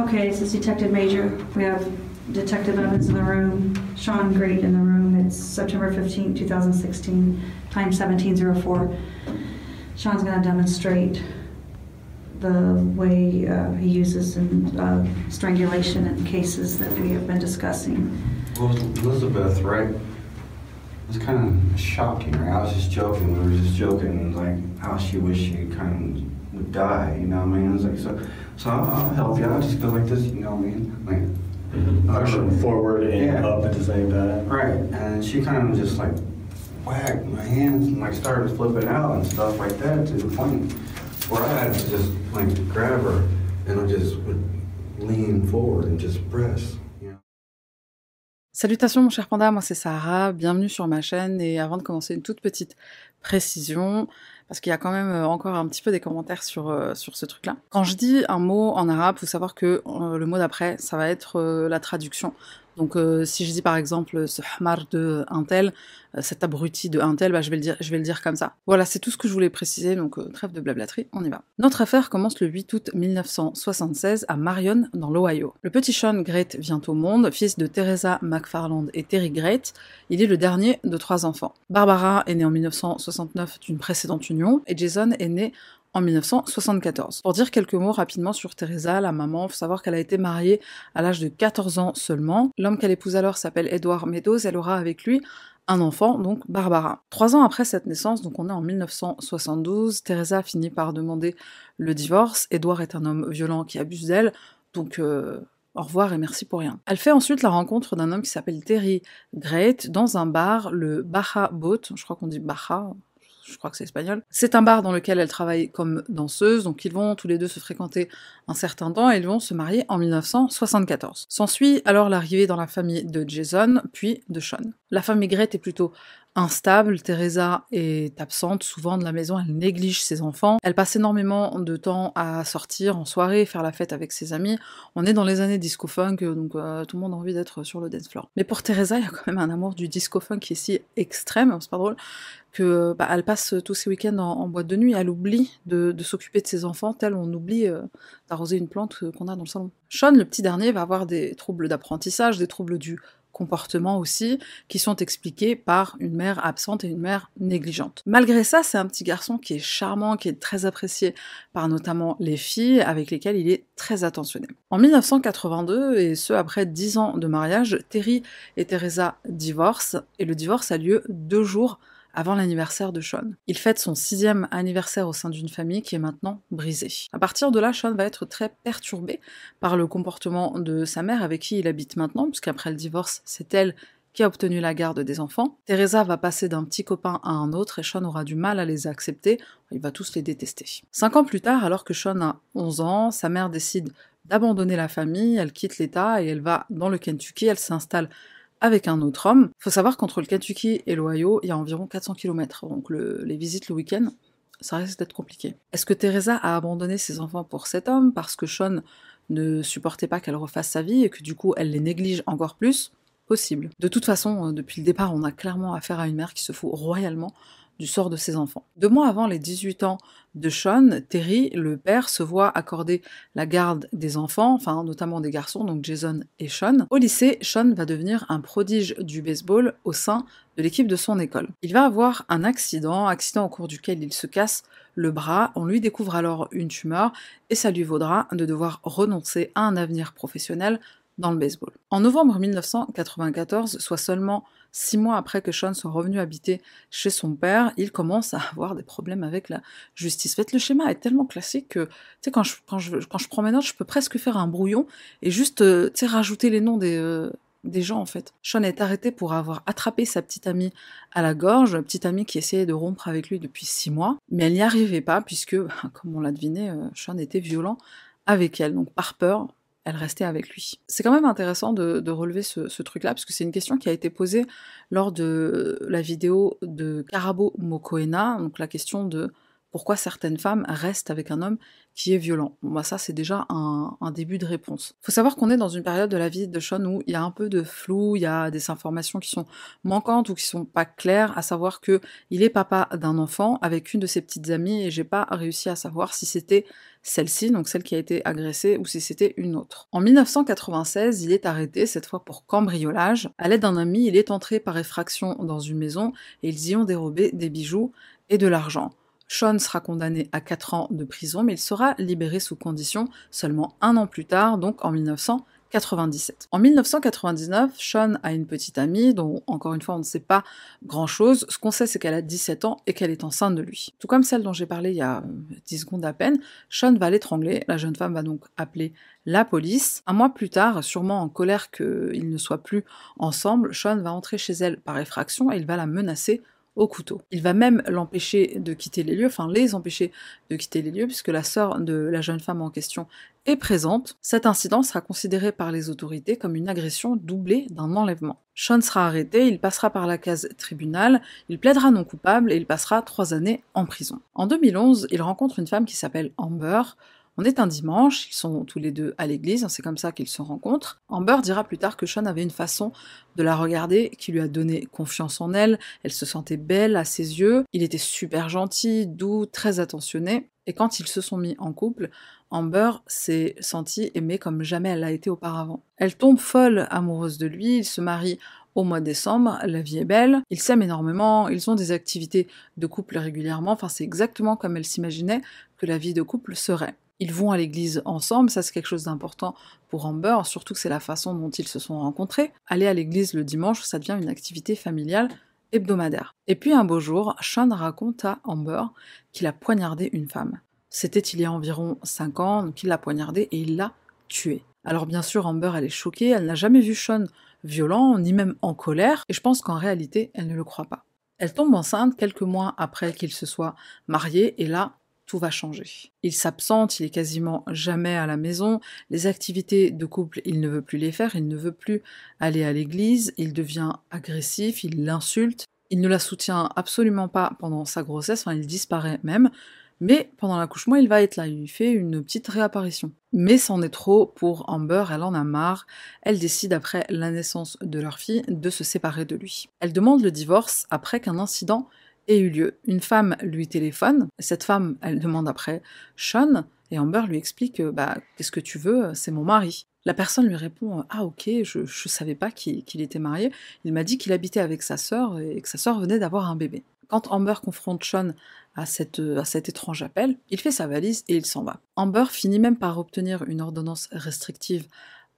Okay, this is Detective Major. We have Detective Evans in the room, Sean Great in the room. It's September 15, 2016, time 1704. Sean's going to demonstrate the way uh, he uses in uh, strangulation in cases that we have been discussing. Well, Elizabeth, right? It's kind of shocking, right? I was just joking. We were just joking, like how she wished she kind of would die. You know what I mean? I was like, so, so I'll, help you. I'll just go like this. You know what I mean? Like, Pushing forward and Yeah. up at the same time. right. And she kind of just like whacked my hands and like started flipping out and stuff like that to the point where I had to just like grab her and I just would lean forward and just press. Salutations mon cher panda, moi c'est Sarah, bienvenue sur ma chaîne et avant de commencer une toute petite précision, parce qu'il y a quand même euh, encore un petit peu des commentaires sur, euh, sur ce truc-là. Quand je dis un mot en arabe, faut savoir que euh, le mot d'après, ça va être la traduction. Donc si je dis par exemple ce hamar de un tel, cet abruti de un tel, bah, je, vais le dire, je vais le dire comme ça. Voilà, c'est tout ce que je voulais préciser, donc trêve de blablaterie, on y va. Notre affaire commence le 8 août 1976 à Marion, dans l'Ohio. Le petit Sean Great vient au monde, fils de Teresa McFarland et Terry Great. Il est le dernier de trois enfants. Barbara est née en 1969 d'une précédente union, et Jason est né en 1974. Pour dire quelques mots rapidement sur Teresa, la maman, faut savoir qu'elle a été mariée à l'âge de 14 ans seulement. L'homme qu'elle épouse alors s'appelle Edward Meadows, elle aura avec lui un enfant, donc Barbara. Trois ans après cette naissance, donc on est en 1972, Teresa finit par demander le divorce. Edward est un homme violent qui abuse d'elle, donc euh, au revoir et merci pour rien. Elle fait ensuite la rencontre d'un homme qui s'appelle Terry Great dans un bar, le Baja Boat, je crois qu'on dit Baja, je crois que c'est espagnol. C'est un bar dans lequel elle travaille comme danseuse, donc ils vont tous les deux se fréquenter un certain temps et ils vont se marier en 1974. S'ensuit alors l'arrivée dans la famille de Jason, puis de Sean. La famille Grete est plutôt instable, Teresa est absente souvent de la maison, elle néglige ses enfants, elle passe énormément de temps à sortir en soirée, faire la fête avec ses amis. On est dans les années disco funk, donc euh, tout le monde a envie d'être sur le dance floor. Mais pour Teresa, il y a quand même un amour du disco funk qui est si extrême, c'est pas drôle, que bah, elle passe tous ses week-ends en, boîte de nuit, elle oublie de, de s'occuper de ses enfants, tel on oublie euh, d'arroser une plante euh, qu'on a dans le salon. Sean, le petit dernier, va avoir des troubles d'apprentissage, des troubles du comportement aussi, qui sont expliqués par une mère absente et une mère négligente. Malgré ça, c'est un petit garçon qui est charmant, qui est très apprécié par notamment les filles, avec lesquelles il est très attentionné. En 1982, et ce après 10 ans de mariage, Terry et Teresa divorcent, et le divorce a lieu deux jours avant l'anniversaire de Sean. Il fête son sixième anniversaire au sein d'une famille qui est maintenant brisée. À partir de là, Sean va être très perturbé par le comportement de sa mère avec qui il habite maintenant, puisqu'après le divorce, c'est elle qui a obtenu la garde des enfants. Teresa va passer d'un petit copain à un autre et Sean aura du mal à les accepter, il va tous les détester. Cinq ans plus tard, alors que Sean a 11 ans, sa mère décide d'abandonner la famille, elle quitte l'État et elle va dans le Kentucky, elle s'installe avec un autre homme. Faut savoir qu'entre le Kentucky et l'Ohio, il y a environ 400 km, donc le- les visites le week-end, ça risque d'être compliqué. Est-ce que Teresa a abandonné ses enfants pour cet homme parce que Sean ne supportait pas qu'elle refasse sa vie et que du coup elle les néglige encore plus? Possible. De toute façon, euh, depuis le départ, on a clairement affaire à une mère qui se fout royalement sort de ses enfants. Deux mois avant les 18 ans de Sean, Terry, le père, se voit accorder la garde des enfants, enfin notamment des garçons, donc Jason et Sean. Au lycée, Sean va devenir un prodige du baseball au sein de l'équipe de son école. Il va avoir un accident, accident au cours duquel il se casse le bras, on lui découvre alors une tumeur et ça lui vaudra de devoir renoncer à un avenir professionnel dans le baseball. En novembre 1994, soit seulement six mois après que Sean soit revenu habiter chez son père, il commence à avoir des problèmes avec la justice. En fait, le schéma est tellement classique que, tu sais, quand je, quand, je, quand je prends mes notes, je peux presque faire un brouillon et juste, euh, tu sais, rajouter les noms des, euh, des gens, en fait. Sean est arrêté pour avoir attrapé sa petite amie à la gorge, petite amie qui essayait de rompre avec lui depuis six mois, mais elle n'y arrivait pas puisque, comme on l'a deviné, euh, Sean était violent avec elle. Donc, par peur, elle restait avec lui. C'est quand même intéressant de, relever ce, ce truc-là, parce que c'est une question qui a été posée lors de la vidéo de Karabo Mokoena, donc la question de Pourquoi certaines femmes restent avec un homme qui est violent Bon, bah ça, c'est déjà un, début de réponse. Faut savoir qu'on est dans une période de la vie de Sean où il y a un peu de flou, il y a des informations qui sont manquantes ou qui sont pas claires, à savoir que il est papa d'un enfant avec une de ses petites amies et j'ai pas réussi à savoir si c'était celle-ci, donc celle qui a été agressée, ou si c'était une autre. En 1996, il est arrêté, cette fois pour cambriolage. À l'aide d'un ami, il est entré par effraction dans une maison et ils y ont dérobé des bijoux et de l'argent. Sean sera condamné à 4 ans de prison, mais il sera libéré sous condition seulement un an plus tard, donc en 1997. 97. En 1999, Sean a une petite amie dont, encore une fois, on ne sait pas grand-chose. Ce qu'on sait, c'est qu'elle a 17 ans et qu'elle est enceinte de lui. Tout comme celle dont j'ai parlé il y a 10 secondes à peine, Sean va l'étrangler. La jeune femme va donc appeler la police. Un mois plus tard, sûrement en colère qu'ils ne soient plus ensemble, Sean va entrer chez elle par effraction et il va la menacer au couteau. Il va même l'empêcher de quitter les lieux, enfin les empêcher de quitter les lieux, puisque la sœur de la jeune femme en question est présente. Cet incident sera considéré par les autorités comme une agression doublée d'un enlèvement. Sean sera arrêté, il passera par la case tribunal, il plaidera non coupable et il passera trois années en prison. En 2011, il rencontre une femme qui s'appelle Amber, on est un dimanche, ils sont tous les deux à l'église, c'est comme ça qu'ils se rencontrent. Amber dira plus tard que Sean avait une façon de la regarder qui lui a donné confiance en elle, elle se sentait belle à ses yeux, il était super gentil, doux, très attentionné, et quand ils se sont mis en couple, Amber s'est sentie aimée comme jamais elle l'a été auparavant. Elle tombe folle amoureuse de lui, ils se marient au mois de décembre, la vie est belle, ils s'aiment énormément, ils ont des activités de couple régulièrement, enfin c'est exactement comme elle s'imaginait que la vie de couple serait. Ils vont à l'église ensemble, ça c'est quelque chose d'important pour Amber, surtout que c'est la façon dont ils se sont rencontrés. Aller à l'église le dimanche, ça devient une activité familiale hebdomadaire. Et puis un beau jour, Sean raconte à Amber qu'il a poignardé une femme. C'était il y a environ 5 ans qu'il l'a poignardé et il l'a tué. Alors bien sûr, Amber, elle est choquée, elle n'a jamais vu Sean violent, ni même en colère, et je pense qu'en réalité, elle ne le croit pas. Elle tombe enceinte quelques mois après qu'il se soit marié, et là, tout va changer. Il s'absente, il est quasiment jamais à la maison, les activités de couple, il ne veut plus les faire, il ne veut plus aller à l'église, il devient agressif, il l'insulte, il ne la soutient absolument pas pendant sa grossesse, enfin il disparaît même, mais pendant l'accouchement, il va être là, il fait une petite réapparition. Mais c'en est trop pour Amber, elle en a marre. Elle décide après la naissance de leur fille de se séparer de lui. Elle demande le divorce après qu'un incident eu lieu. Une femme lui téléphone, cette femme, elle demande après Sean, et Amber lui explique bah qu'est-ce que tu veux, c'est mon mari. La personne lui répond Ah, ok, je, je savais pas qu'il était marié. Il m'a dit qu'il habitait avec sa sœur et que sa sœur venait d'avoir un bébé. Quand Amber confronte Sean à, cette, à cet étrange appel, il fait sa valise et il s'en va. Amber finit même par obtenir une ordonnance restrictive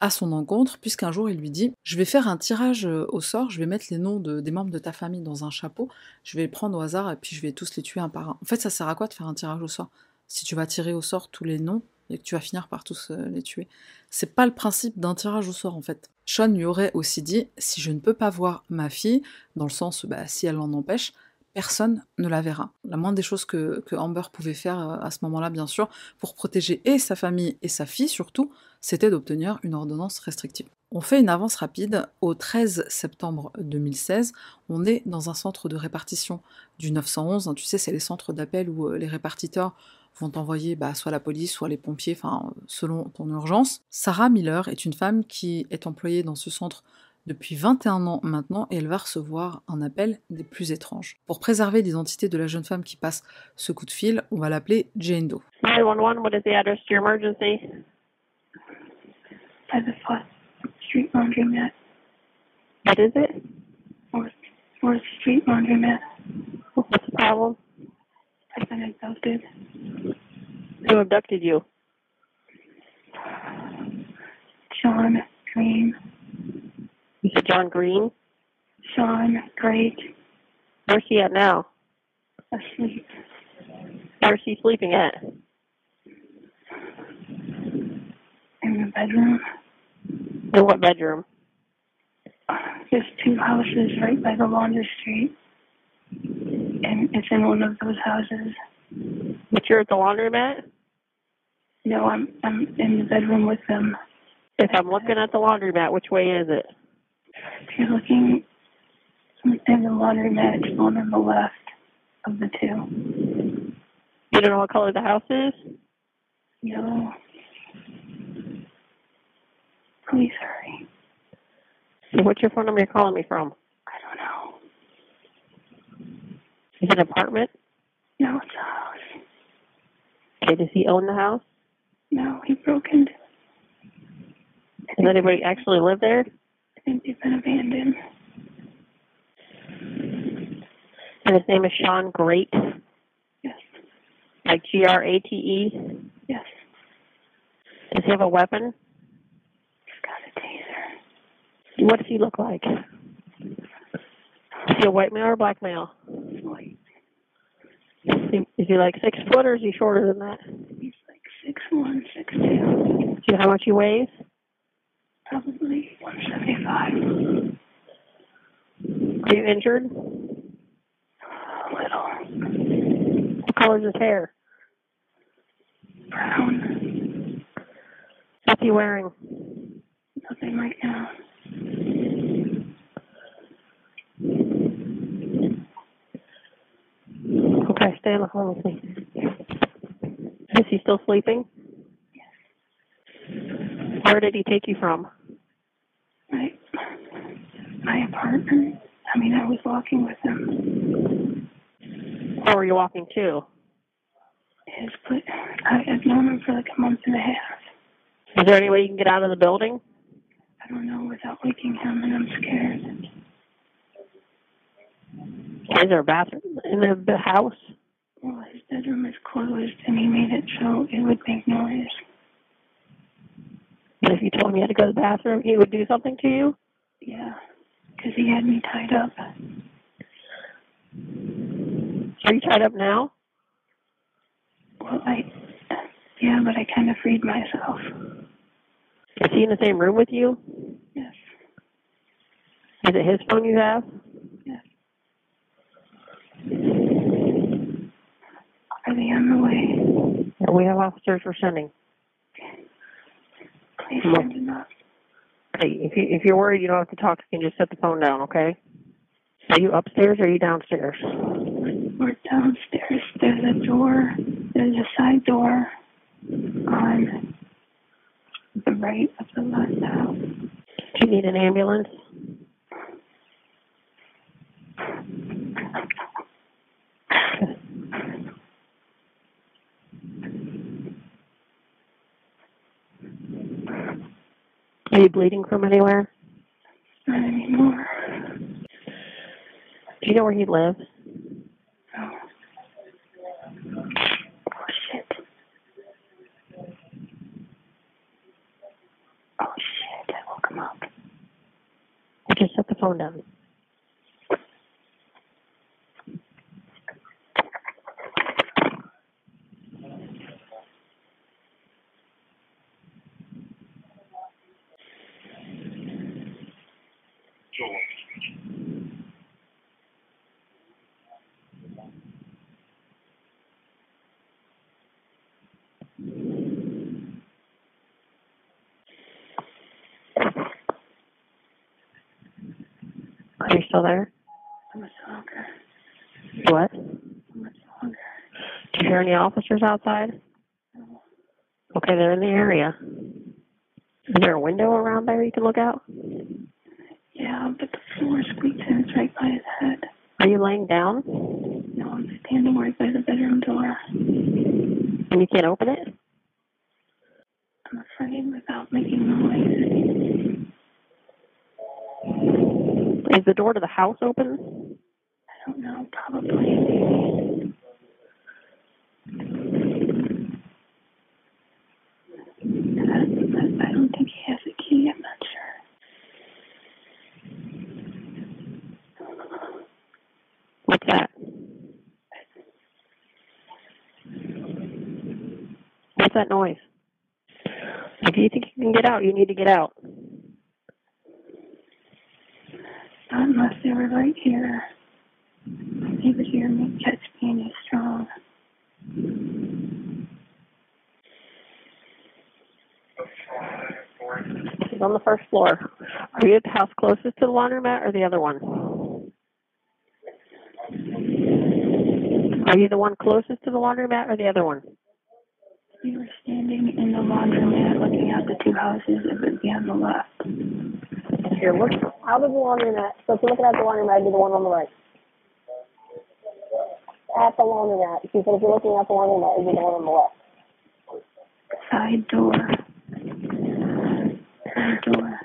à son encontre, puisqu'un jour il lui dit Je vais faire un tirage au sort, je vais mettre les noms de, des membres de ta famille dans un chapeau, je vais les prendre au hasard et puis je vais tous les tuer un par un. En fait, ça sert à quoi de faire un tirage au sort? Si tu vas tirer au sort tous les noms et que tu vas finir par tous les tuer. C'est pas le principe d'un tirage au sort en fait. Sean lui aurait aussi dit Si je ne peux pas voir ma fille, dans le sens, bah, si elle en empêche, personne ne la verra. La moindre des choses que, que Amber pouvait faire euh, à ce moment-là, bien sûr, pour protéger et sa famille et sa fille surtout, c'était d'obtenir une ordonnance restrictive. On fait une avance rapide. Au 13 septembre 2016, on est dans un centre de répartition du 911. Tu sais, c'est les centres d'appel où euh, les répartiteurs vont envoyer bah, soit la police, soit les pompiers, selon ton urgence. Sarah Miller est une femme qui est employée dans ce centre depuis 21 ans maintenant et elle va recevoir un appel des plus étranges. Pour préserver l'identité de la jeune femme qui passe ce coup de fil, on va l'appeler Jane Doe. 911, what is the address to your emergency? By the Fourth Street Laundromat. What is it? Fourth, Fourth Street Laundromat. What's the problem? I've been abducted. Who abducted you? Sean Green. You said John Green? Sean Great. Where's he at now? Asleep. Where's he sleeping at? In the bedroom. In what bedroom? There's two houses right by the laundry street. And it's in one of those houses. But you're at the laundromat? No, I'm I'm in the bedroom with them. If I'm looking at the laundromat, which way is it? If you're looking in the laundromat, it's one on the left of the two. You don't know what color the house is? Yellow. Please hurry. What's your phone number you're calling me from? I don't know. Is it an apartment? No, it's a house. Okay, does he own the house? No, he broke into. Does anybody actually live there? I think they've been abandoned. And his name is Sean Great, Yes. like G R A T E. Yes. Does he have a weapon? He's got a taser. What does he look like? Is he a white male or a black male? White. Is he, is he like six foot or is he shorter than that? He's like six one, six two, Do you know how much he weighs? probably one seventy five. Are you injured? A little What color's his hair? brown. What's he wearing? Nothing right now. Okay, stay on the phone with me. Is he still sleeping? Yes. Where did he take you from? My my apartment. I mean, I was walking with him. Where were you walking to? His. I, I've known him for like a month and a half. Is there any way you can get out of the building? I don't know without waking him, and I'm scared. Is there a bathroom in the, the house? Well, his bedroom is closed, and he made it so it would make noise. But if you told him you had to go to the bathroom, he would do something to you? Yeah, because he had me tied up. Are you tied up now? Well, I. Yeah, but I kind of freed myself. Is he in the same room with you? Yes. Is it his phone you have? Are they on the way? Yeah, we have officers we're sending. Please Come on. send them up. Okay, if you if you're worried, you don't have to talk. You can just set the phone down. Okay. Are you upstairs or are you downstairs? We're downstairs. There's a door. There's a side door on the right of the left house. Do you need an ambulance? Are you bleeding from anywhere? Not anymore. Do you know where he lives? No. Oh shit. Oh shit, I woke him up. I just set the phone down. Are you still there? How much longer? What? How much longer? Do you hear any officers outside? Okay, they're in the area. Is there a window around there you can look out? Yeah, but the floor squeaks and It's right by his head. Are you laying down No, I'm standing right by the bedroom door. and you can't open it? I'm afraid without making noise. Is the door to the house open? I don't know, probably. I, don't think he has a key. I'm not sure. What's that? What's that noise? If you think you can get out, you need to get out. Not unless they were right here. they would hear me, catch he's strong. He's on the first floor. Are you at the house closest to the laundromat or the other one? Are you the one closest to the laundromat or the other one? We were standing in the laundromat looking at the two houses. It would be on the left. Here, look out of the laundromat. So if you're looking at the laundromat, it'd be the one on the right. At the. She said if you're looking at the laundromat, it'd be the one on the left. Side door. Side door.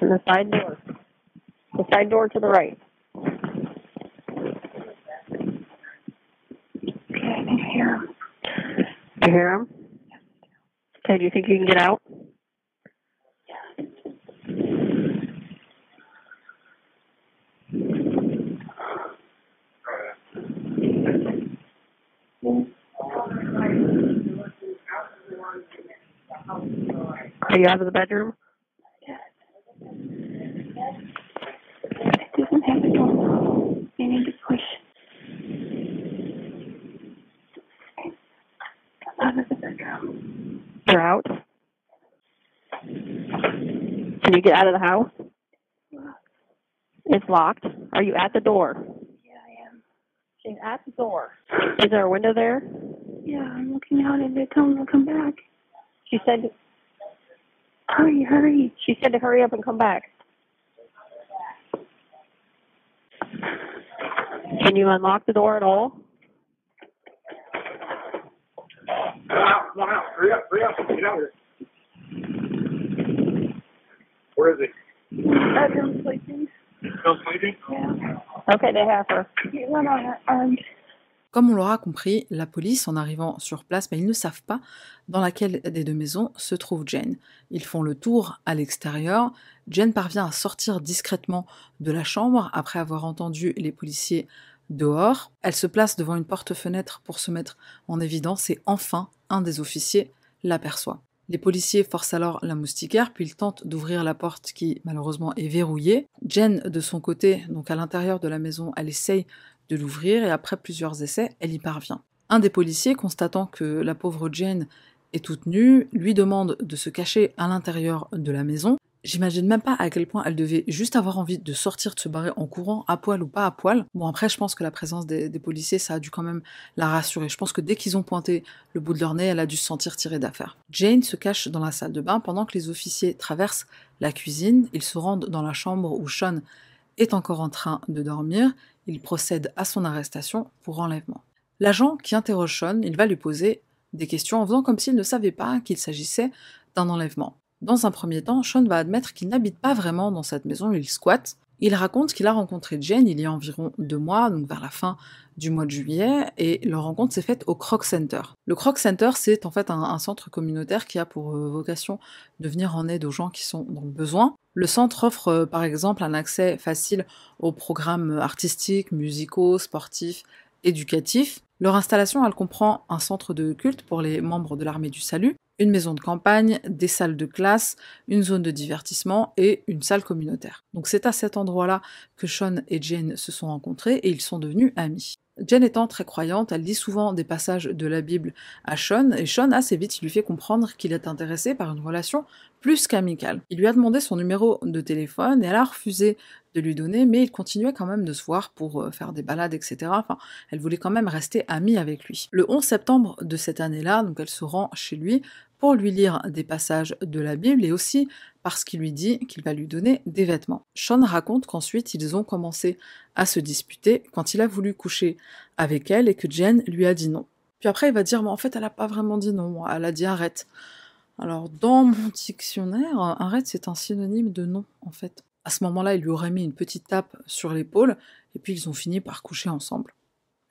And the side door. The side door to the right. Okay, I can hear him. You hear him? Okay, do you think you can get out? Are you out of the bedroom? It doesn't have a door. You need to push. Come out of the bedroom. You're out. Can you get out of the house? It's locked. Are you at the door? Yeah, I am. She's at the door. Is there a window there? Yeah, I'm looking out and they're telling me to come back. She said Hurry, hurry. she said to hurry up and come back. Can you unlock the door at all? Come out, come out. Hurry up, hurry up. Get out here. Where is he? Bedroom sleeping. Comme on l'aura compris, la police, en arrivant sur place, mais ils ne savent pas dans laquelle des deux maisons se trouve Jane. Ils font le tour à l'extérieur. Jane parvient à sortir discrètement de la chambre après avoir entendu les policiers dehors. Elle se place devant une porte-fenêtre pour se mettre en évidence et enfin, un des officiers l'aperçoit. Les policiers forcent alors la moustiquaire, puis ils tentent d'ouvrir la porte qui malheureusement est verrouillée. Jen, de son côté, donc à l'intérieur de la maison, elle essaye de l'ouvrir et après plusieurs essais, elle y parvient. Un des policiers, constatant que la pauvre Jane est toute nue, lui demande de se cacher à l'intérieur de la maison. J'imagine même pas à quel point elle devait juste avoir envie de sortir, de se barrer en courant, à poil ou pas à poil. Bon, après, je pense que la présence des, policiers, ça a dû quand même la rassurer. Je pense que dès qu'ils ont pointé le bout de leur nez, elle a dû se sentir tirée d'affaire. Jane se cache dans la salle de bain pendant que les officiers traversent la cuisine. Ils se rendent dans la chambre où Sean est encore en train de dormir. Il procède à son arrestation pour enlèvement. L'agent qui interroge Sean, il va lui poser des questions en faisant comme s'il ne savait pas qu'il s'agissait d'un enlèvement. Dans un premier temps, Sean va admettre qu'il n'habite pas vraiment dans cette maison, il squatte. Il raconte qu'il a rencontré Jane il y a environ deux mois, donc vers la fin du mois de juillet, et leur rencontre s'est faite au Croc Center. Le Croc Center, c'est en fait un, un, centre communautaire qui a pour euh, vocation de venir en aide aux gens qui sont dans le besoin. Le centre offre euh, par exemple un accès facile aux programmes artistiques, musicaux, sportifs, éducatifs. Leur installation, elle comprend un centre de culte pour les membres de l'armée du salut, une maison de campagne, des salles de classe, une zone de divertissement et une salle communautaire. Donc c'est à cet endroit-là que Sean et Jane se sont rencontrés et ils sont devenus amis. Jane étant très croyante, elle lit souvent des passages de la Bible à Sean, et Sean, assez vite, il lui fait comprendre qu'il est intéressé par une relation plus qu'amicale. Il lui a demandé son numéro de téléphone, et elle a refusé de lui donner, mais il continuait quand même de se voir pour faire des balades, etc. Enfin, elle voulait quand même rester amie avec lui. Le 11 septembre de cette année-là, donc elle se rend chez lui pour lui lire des passages de la Bible et aussi parce qu'il lui dit qu'il va lui donner des vêtements. Sean raconte qu'ensuite ils ont commencé à se disputer quand il a voulu coucher avec elle et que Jen lui a dit non. Puis après il va dire mais en fait elle a pas vraiment dit non, elle a dit arrête. Alors dans mon dictionnaire, arrête c'est un synonyme de non en fait. À ce moment-là il lui aurait mis une petite tape sur l'épaule et puis ils ont fini par coucher ensemble.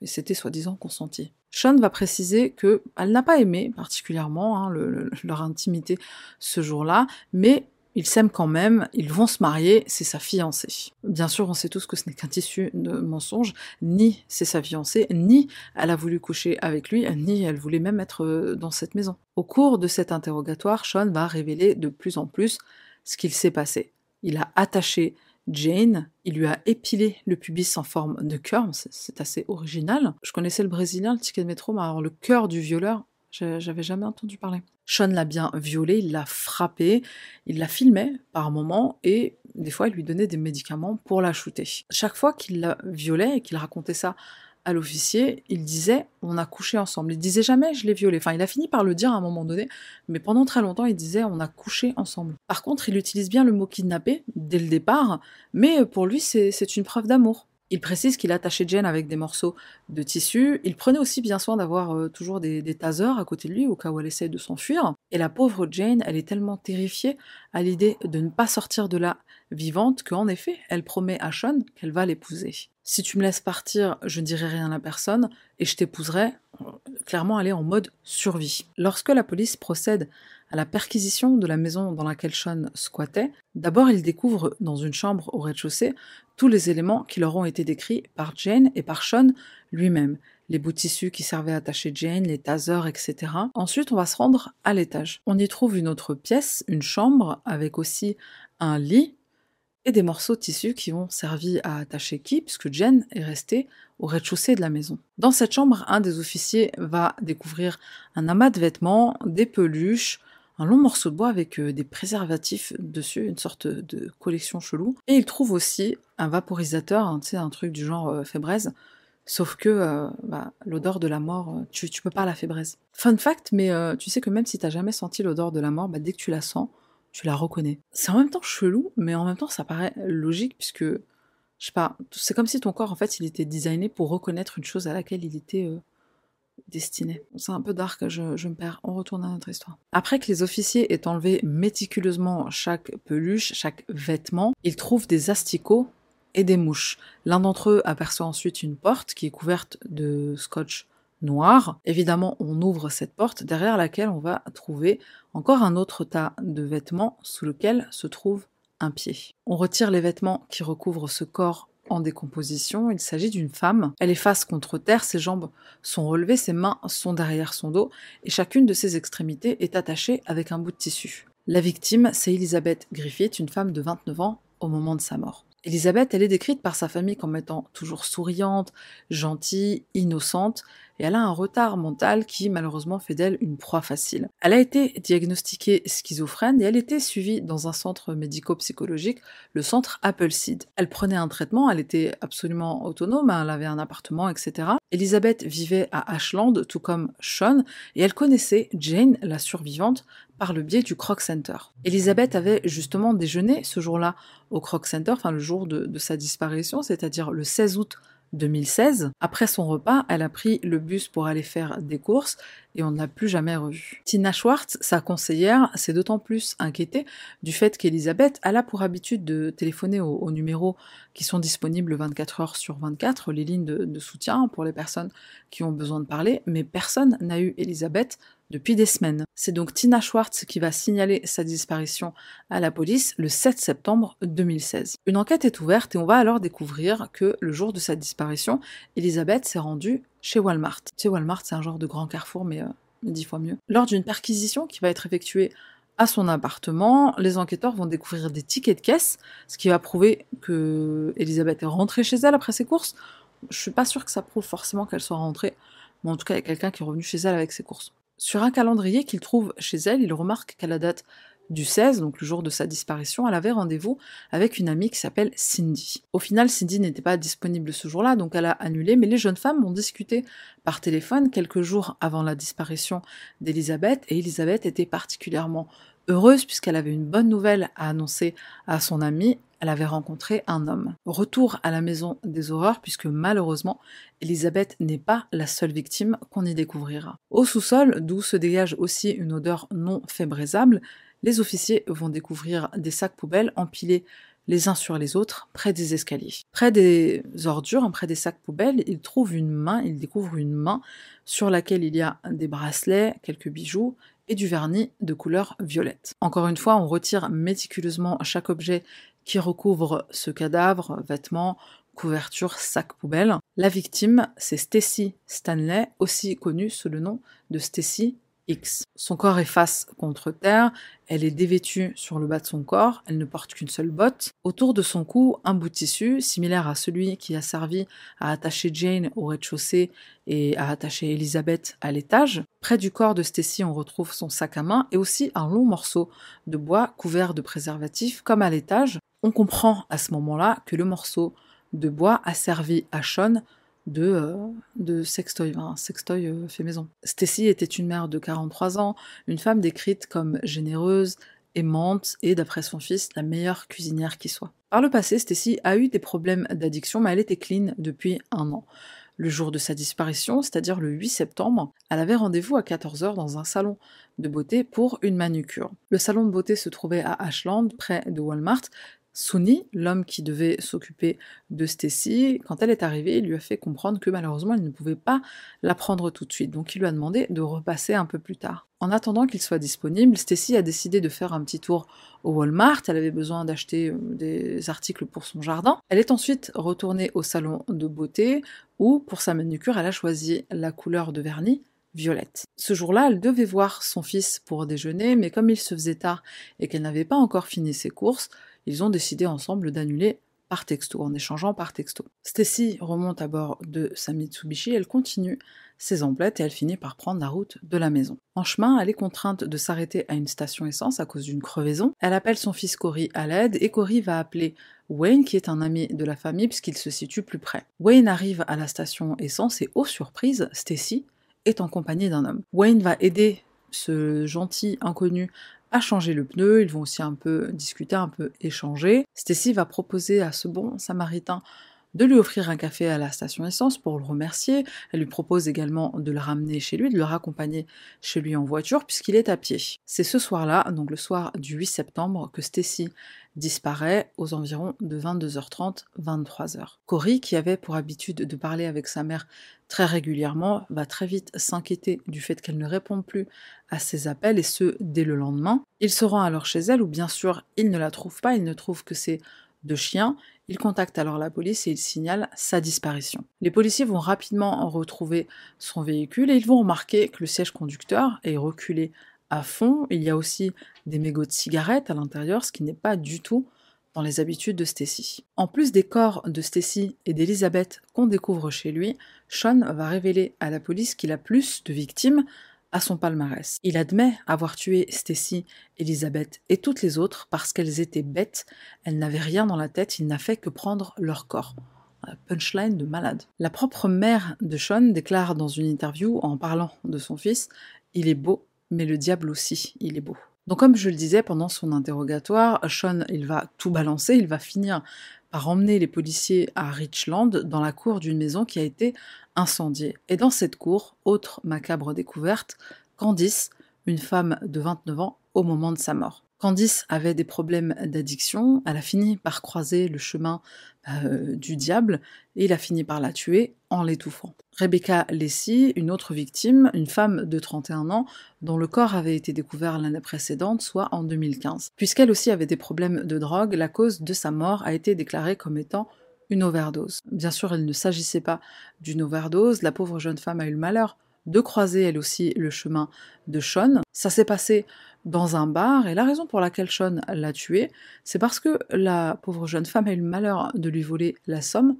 Et c'était soi-disant consenti. Sean va préciser que elle n'a pas aimé particulièrement hein, le, le, leur intimité ce jour-là, mais ils s'aiment quand même, ils vont se marier, c'est sa fiancée. Bien sûr, on sait tous que ce n'est qu'un tissu de mensonge, ni c'est sa fiancée, ni elle a voulu coucher avec lui, ni elle voulait même être dans cette maison. Au cours de cet interrogatoire, Sean va révéler de plus en plus ce qu'il s'est passé. Il a attaché Jane, il lui a épilé le pubis en forme de cœur, c'est assez original. Je connaissais le brésilien, le ticket de métro, mais alors le cœur du violeur, j'avais jamais entendu parler. Sean l'a bien violé, il l'a frappé, il la filmait par moments et des fois il lui donnait des médicaments pour la shooter. Chaque fois qu'il la violait et qu'il racontait ça à l'officier, il disait on a couché ensemble. Il disait jamais je l'ai violé. Enfin, il a fini par le dire à un moment donné, mais pendant très longtemps, il disait on a couché ensemble. Par contre, il utilise bien le mot kidnapper dès le départ, mais pour lui, c'est c'est une preuve d'amour. Il précise qu'il attachait Jane avec des morceaux de tissu. Il prenait aussi bien soin d'avoir euh, toujours des, des tasers à côté de lui au cas où elle essaie de s'enfuir. Et la pauvre Jane, elle est tellement terrifiée à l'idée de ne pas sortir de là vivante qu'en effet, elle promet à Sean qu'elle va l'épouser. Si tu me laisses partir, je ne dirai rien à personne et je t'épouserai. Clairement, elle est en mode survie. Lorsque la police procède à la perquisition de la maison dans laquelle Sean squattait, d'abord ils découvrent dans une chambre au rez-de-chaussée tous les éléments qui leur ont été décrits par Jane et par Sean lui-même. Les bouts de tissu qui servaient à attacher Jane, les tasers, etc. Ensuite, on va se rendre à l'étage. On y trouve une autre pièce, une chambre, avec aussi un lit et des morceaux de tissu qui ont servi à attacher qui, puisque Jane est restée au rez-de-chaussée de la maison. Dans cette chambre, un des officiers va découvrir un amas de vêtements, des peluches, un long morceau de bois avec euh, des préservatifs dessus, une sorte de collection chelou. Et il trouve aussi un vaporisateur, hein, un truc du genre euh, fébraise, sauf que euh, bah, l'odeur de la mort, euh, tu, peux pas la fébraise. Fun fact, mais tu sais que même si t'as jamais senti l'odeur de la mort, bah, dès que tu la sens, tu la reconnais. C'est en même temps chelou, mais en même temps ça paraît logique puisque, je sais pas, c'est comme si ton corps en fait il était designé pour reconnaître une chose à laquelle il était euh, destiné. C'est un peu dark, je, je me perds. On retourne à notre histoire. Après que les officiers aient enlevé méticuleusement chaque peluche, chaque vêtement, ils trouvent des asticots et des mouches. L'un d'entre eux aperçoit ensuite une porte qui est couverte de scotch noir. Évidemment, on ouvre cette porte derrière laquelle on va trouver encore un autre tas de vêtements sous lequel se trouve un pied. On retire les vêtements qui recouvrent ce corps en décomposition. Il s'agit d'une femme. Elle est face contre terre, ses jambes sont relevées, ses mains sont derrière son dos et chacune de ses extrémités est attachée avec un bout de tissu. La victime, c'est Elisabeth Griffith, une femme de 29 ans au moment de sa mort. Elisabeth, elle est décrite par sa famille comme étant toujours souriante, gentille, innocente, et elle a un retard mental qui malheureusement fait d'elle une proie facile. Elle a été diagnostiquée schizophrène et elle était suivie dans un centre médico-psychologique, le centre Appleseed. Elle prenait un traitement, elle était absolument autonome, elle avait un appartement, etc. Elisabeth vivait à Ashland, tout comme Sean, et elle connaissait Jane, la survivante, par le biais du Croc Center. Elisabeth avait justement déjeuné ce jour-là au Croc Center, enfin le jour de, de sa disparition, c'est-à-dire le 16 août 2016. Après son repas, elle a pris le bus pour aller faire des courses et on ne l'a plus jamais revue. Tina Schwartz, sa conseillère, s'est d'autant plus inquiétée du fait qu'Elisabeth, elle a pour habitude de téléphoner aux, numéros qui sont disponibles 24 heures sur 24, les lignes de, de soutien pour les personnes qui ont besoin de parler, mais personne n'a eu Elisabeth depuis des semaines. C'est donc Tina Schwartz qui va signaler sa disparition à la police le 7 septembre 2016. Une enquête est ouverte et on va alors découvrir que le jour de sa disparition, Elisabeth s'est rendue chez Walmart. Chez Walmart, c'est un genre de grand carrefour, mais, euh, dix fois mieux. Lors d'une perquisition qui va être effectuée à son appartement, les enquêteurs vont découvrir des tickets de caisse, ce qui va prouver que Elisabeth est rentrée chez elle après ses courses. Je suis pas sûre que ça prouve forcément qu'elle soit rentrée, mais en tout cas, il y a quelqu'un qui est revenu chez elle avec ses courses. Sur un calendrier qu'il trouve chez elle, il remarque qu'à la date du 16, donc le jour de sa disparition, elle avait rendez-vous avec une amie qui s'appelle Cindy. Au final, Cindy n'était pas disponible ce jour-là, donc elle a annulé, mais les jeunes femmes ont discuté par téléphone quelques jours avant la disparition d'Elisabeth, et Elisabeth était particulièrement heureuse puisqu'elle avait une bonne nouvelle à annoncer à son amie, elle avait rencontré un homme. Retour à la maison des horreurs puisque malheureusement, Elisabeth n'est pas la seule victime qu'on y découvrira. Au sous-sol, d'où se dégage aussi une odeur non fébraisable, les officiers vont découvrir des sacs poubelles empilés les uns sur les autres, près des escaliers. Près des ordures, près des sacs poubelles, ils trouvent une main, ils découvrent une main sur laquelle il y a des bracelets, quelques bijoux et du vernis de couleur violette. Encore une fois, on retire méticuleusement chaque objet qui recouvre ce cadavre, vêtements, couverture, sac poubelle. La victime, c'est Stacy Stanley, aussi connue sous le nom de Stacy X. Son corps est face contre terre, elle est dévêtue sur le bas de son corps, elle ne porte qu'une seule botte. Autour de son cou, un bout de tissu, similaire à celui qui a servi à attacher Jane au rez-de-chaussée et à attacher Elizabeth à l'étage. Près du corps de Stacy, on retrouve son sac à main et aussi un long morceau de bois couvert de préservatifs, comme à l'étage. On comprend à ce moment-là que le morceau de bois a servi à Sean de, euh, sextoy, un sextoy euh, fait maison. Stacy était une mère de 43 ans, une femme décrite comme généreuse, aimante et, d'après son fils, la meilleure cuisinière qui soit. Par le passé, Stacy a eu des problèmes d'addiction, mais elle était clean depuis un an. Le jour de sa disparition, c'est-à-dire le 8 septembre, elle avait rendez-vous à 14h dans un salon de beauté pour une manucure. Le salon de beauté se trouvait à Ashland, près de Walmart. Sunny, l'homme qui devait s'occuper de Stacy, quand elle est arrivée, il lui a fait comprendre que malheureusement il ne pouvait pas la prendre tout de suite, donc il lui a demandé de repasser un peu plus tard. En attendant qu'il soit disponible, Stacy a décidé de faire un petit tour au Walmart, elle avait besoin d'acheter euh, des articles pour son jardin. Elle est ensuite retournée au salon de beauté où, pour sa manucure, elle a choisi la couleur de vernis violette. Ce jour-là, elle devait voir son fils pour déjeuner, mais comme il se faisait tard et qu'elle n'avait pas encore fini ses courses, ils ont décidé ensemble d'annuler par texto, en échangeant par texto. Stacy remonte à bord de sa Mitsubishi, elle continue ses emplettes et elle finit par prendre la route de la maison. En chemin, elle est contrainte de s'arrêter à une station essence à cause d'une crevaison. Elle appelle son fils Cory à l'aide et Cory va appeler Wayne, qui est un ami de la famille puisqu'il se situe plus près. Wayne arrive à la station essence et, aux surprises, Stacy est en compagnie d'un homme. Wayne va aider ce gentil inconnu à changer le pneu, ils vont aussi un peu discuter, un peu échanger. Stacy va proposer à ce bon samaritain de lui offrir un café à la station essence pour le remercier. Elle lui propose également de le ramener chez lui, de le raccompagner chez lui en voiture puisqu'il est à pied. C'est ce soir-là, donc le soir du 8 septembre, que Stacy disparaît aux environs de 22h30, 23h. Cory, qui avait pour habitude de parler avec sa mère très régulièrement, va très vite s'inquiéter du fait qu'elle ne réponde plus à ses appels et ce dès le lendemain. Il se rend alors chez elle où bien sûr il ne la trouve pas, il ne trouve que ses deux chiens. Il contacte alors la police et il signale sa disparition. Les policiers vont rapidement retrouver son véhicule et ils vont remarquer que le siège conducteur est reculé à fond. Il y a aussi des mégots de cigarettes à l'intérieur, ce qui n'est pas du tout dans les habitudes de Stacy. En plus des corps de Stacy et d'Elizabeth qu'on découvre chez lui, Sean va révéler à la police qu'il a plus de victimes à son palmarès. Il admet avoir tué Stacy, Elizabeth et toutes les autres parce qu'elles étaient bêtes, elles n'avaient rien dans la tête, il n'a fait que prendre leur corps. punchline de malade. La propre mère de Sean déclare dans une interview en parlant de son fils Il est beau, mais le diable aussi, il est beau. Donc comme je le disais pendant son interrogatoire, Sean, il va tout balancer, il va finir par emmener les policiers à Richland dans la cour d'une maison qui a été incendiée. Et dans cette cour, autre macabre découverte, Candice, une femme de 29 ans au moment de sa mort. Candice avait des problèmes d'addiction, elle a fini par croiser le chemin euh, du diable et il a fini par la tuer en l'étouffant. Rebecca Lacey, une autre victime, une femme de 31 ans dont le corps avait été découvert l'année précédente, soit en 2015. Puisqu'elle aussi avait des problèmes de drogue, la cause de sa mort a été déclarée comme étant une overdose. Bien sûr, il ne s'agissait pas d'une overdose, la pauvre jeune femme a eu le malheur de croiser elle aussi le chemin de Sean. Ça s'est passé dans un bar, et la raison pour laquelle Sean l'a tué, c'est parce que la pauvre jeune femme a eu le malheur de lui voler la somme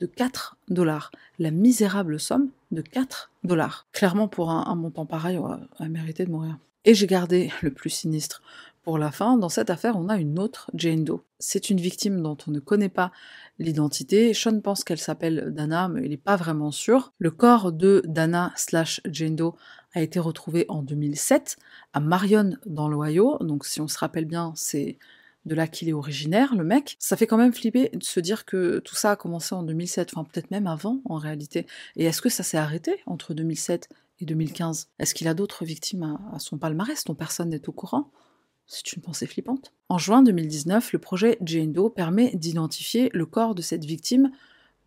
de 4 dollars. La misérable somme de 4 dollars. Clairement, pour un, montant pareil, elle mérité de mourir. Et j'ai gardé le plus sinistre pour la fin. Dans cette affaire, on a une autre Jane Doe. C'est une victime dont on ne connaît pas l'identité. Sean pense qu'elle s'appelle Dana, mais il n'est pas vraiment sûr. Le corps de Dana slash Jane Doe a été retrouvé en 2007 à Marion dans l'Ohio. Donc si on se rappelle bien, c'est de là qu'il est originaire, le mec. Ça fait quand même flipper de se dire que tout ça a commencé en 2007, enfin peut-être même avant en réalité. Et est-ce que ça s'est arrêté entre 2007 et 2015 Est-ce qu'il a d'autres victimes à, son palmarès dont personne n'est au courant? C'est une pensée flippante. En juin 2019, le projet Jane Doe permet d'identifier le corps de cette victime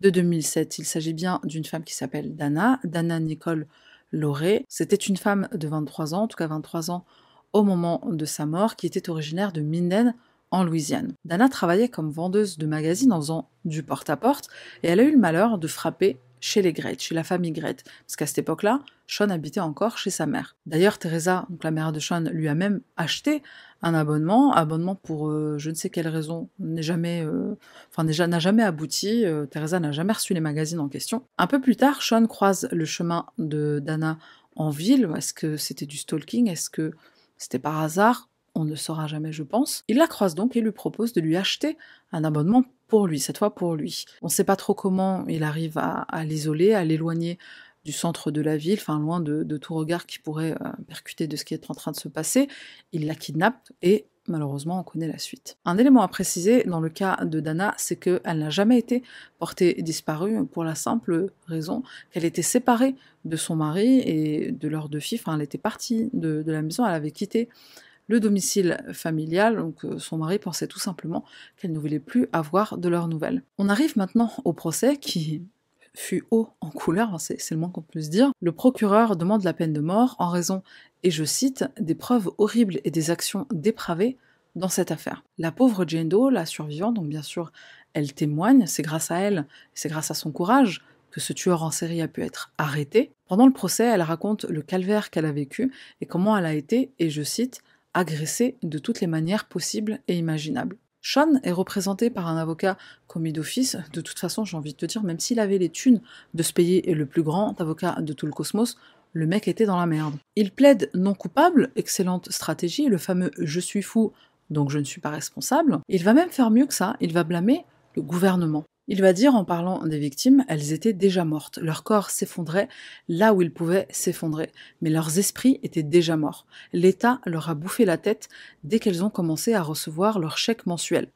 de 2007. Il s'agit bien d'une femme qui s'appelle Dana, Dana Nicole Lauré. C'était une femme de 23 ans, en tout cas 23 ans au moment de sa mort, qui était originaire de Minden, en Louisiane. Dana travaillait comme vendeuse de magazines en faisant du porte-à-porte, et elle a eu le malheur de frapper chez les Great, chez la famille Great, parce qu'à cette époque-là, Sean habitait encore chez sa mère. D'ailleurs, Teresa, donc la mère de Sean, lui a même acheté un abonnement, abonnement pour euh, je ne sais quelle raison, n'est jamais, euh, n'a jamais abouti. Euh, Teresa n'a jamais reçu les magazines en question. Un peu plus tard, Sean croise le chemin de Dana en ville. Est-ce que c'était du stalking? Est-ce que c'était par hasard? On ne saura jamais je pense. Il la croise donc et lui propose de lui acheter un abonnement pour lui, cette fois pour lui. On ne sait pas trop comment il arrive à l'isoler, à l'éloigner du centre de la ville, loin de, tout regard qui pourrait euh, percuter de ce qui est en train de se passer. Il la kidnappe et malheureusement on connaît la suite. Un élément à préciser dans le cas de Dana, c'est qu'elle n'a jamais été portée disparue pour la simple raison qu'elle était séparée de son mari et de leurs deux filles. Elle était partie de, de la maison, elle avait quitté le domicile familial, donc euh, son mari pensait tout simplement qu'elle ne voulait plus avoir de leurs nouvelles. On arrive maintenant au procès qui fut haut en couleur, c'est c'est le moins qu'on puisse dire. Le procureur demande la peine de mort en raison, et je cite, des preuves horribles et des actions dépravées dans cette affaire. La pauvre Jane Doe, la survivante, donc bien sûr, elle témoigne, c'est grâce à elle, c'est grâce à son courage que ce tueur en série a pu être arrêté. Pendant le procès, elle raconte le calvaire qu'elle a vécu et comment elle a été, et je cite, agressée de toutes les manières possibles et imaginables. Sean est représenté par un avocat commis d'office. De toute façon, j'ai envie de te dire, même s'il avait les thunes de se payer le plus grand avocat de tout le cosmos, le mec était dans la merde. Il plaide non coupable, excellente stratégie, le fameux je suis fou, donc je ne suis pas responsable. Il va même faire mieux que ça, il va blâmer le gouvernement. Il va dire en parlant des victimes, elles étaient déjà mortes, leur corps s'effondrait là où ils pouvaient s'effondrer, mais leurs esprits étaient déjà morts. L'État leur a bouffé la tête dès qu'elles ont commencé à recevoir leur chèque mensuel.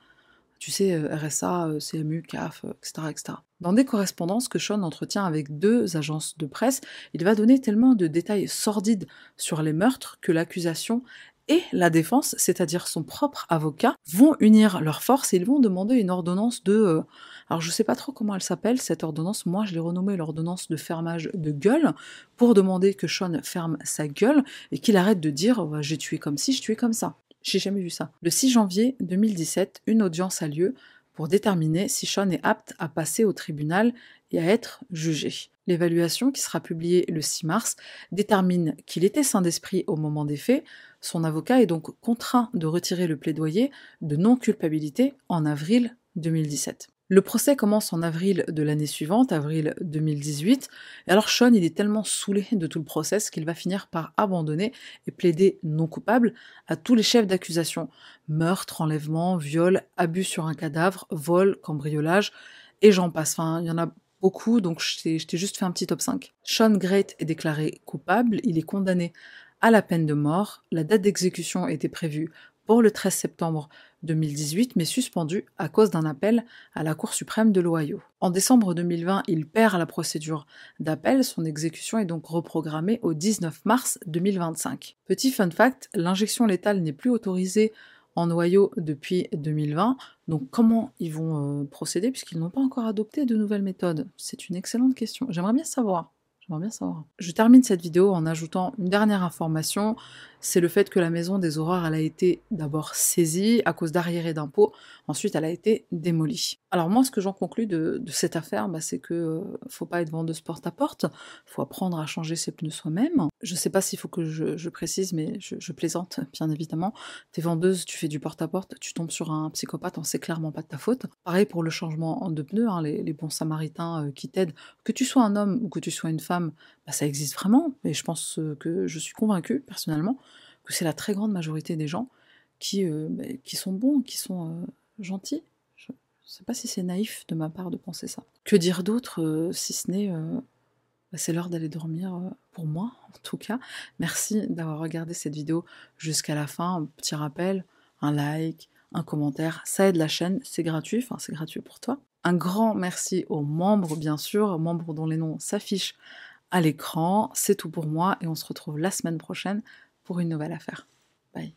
Tu sais, euh, RSA, euh, CMU, CAF, euh, etc., etc. Dans des correspondances que Sean entretient avec deux agences de presse, il va donner tellement de détails sordides sur les meurtres que l'accusation et la défense, c'est-à-dire son propre avocat, vont unir leurs forces et ils vont demander une ordonnance de... alors je sais pas trop comment elle s'appelle, cette ordonnance, moi je l'ai renommée l'ordonnance de fermage de gueule, pour demander que Sean ferme sa gueule et qu'il arrête de dire Ouais, j'ai tué comme ci, je tué comme ça. J'ai jamais vu ça. Le 6 janvier 2017, une audience a lieu pour déterminer si Sean est apte à passer au tribunal et à être jugé. L'évaluation, qui sera publiée le 6 mars, détermine qu'il était sain d'esprit au moment des faits. Son avocat est donc contraint de retirer le plaidoyer de non-culpabilité en avril 2017. Le procès commence en avril de l'année suivante, avril 2018, et alors Sean il est tellement saoulé de tout le process qu'il va finir par abandonner et plaider non coupable à tous les chefs d'accusation. Meurtre, enlèvement, viol, abus sur un cadavre, vol, cambriolage, et j'en passe. Enfin, il y en a beaucoup, donc je t'ai juste fait un petit top 5. Sean Great est déclaré coupable, il est condamné à la peine de mort. La date d'exécution était prévue pour le 13 septembre 2018, mais suspendu à cause d'un appel à la Cour suprême de l'Ohio. En décembre 2020, il perd la procédure d'appel, son exécution est donc reprogrammée au 19 mars 2025. Petit fun fact, l'injection létale n'est plus autorisée en Ohio depuis 2020, donc comment ils vont euh, procéder puisqu'ils n'ont pas encore adopté de nouvelles méthodes? C'est une excellente question. J'aimerais bien savoir. Je termine cette vidéo en ajoutant une dernière information, c'est le fait que la maison des elle a été d'abord saisie à cause d'arriérés d'impôts, ensuite elle a été démolie. Alors moi, ce que j'en conclus de, cette affaire, bah, c'est que euh, faut pas être vendeuse porte à porte, faut apprendre à changer ses pneus soi-même. Je sais pas s'il faut que je, précise, mais je, plaisante, bien évidemment. T'es vendeuse, tu fais du porte-à-porte, tu tombes sur un psychopathe, on sait clairement pas de ta faute. Pareil pour le changement de pneus, hein, les, les bons samaritains euh, qui t'aident, que tu sois un homme ou que tu sois une femme, bah, ça existe vraiment, et je pense euh, que je suis convaincue, personnellement, que c'est la très grande majorité des gens qui, euh, bah, qui sont bons, qui sont gentils. Je ne sais pas si c'est naïf de ma part de penser ça. Que dire d'autre, euh, si ce n'est... euh, bah, c'est l'heure d'aller dormir euh, pour moi, en tout cas. Merci d'avoir regardé cette vidéo jusqu'à la fin. Un petit rappel, un like, un commentaire, ça aide la chaîne, c'est gratuit, enfin c'est gratuit pour toi. Un grand merci aux membres, bien sûr, membres dont les noms s'affichent à l'écran. C'est tout pour moi et on se retrouve la semaine prochaine pour une nouvelle affaire. Bye.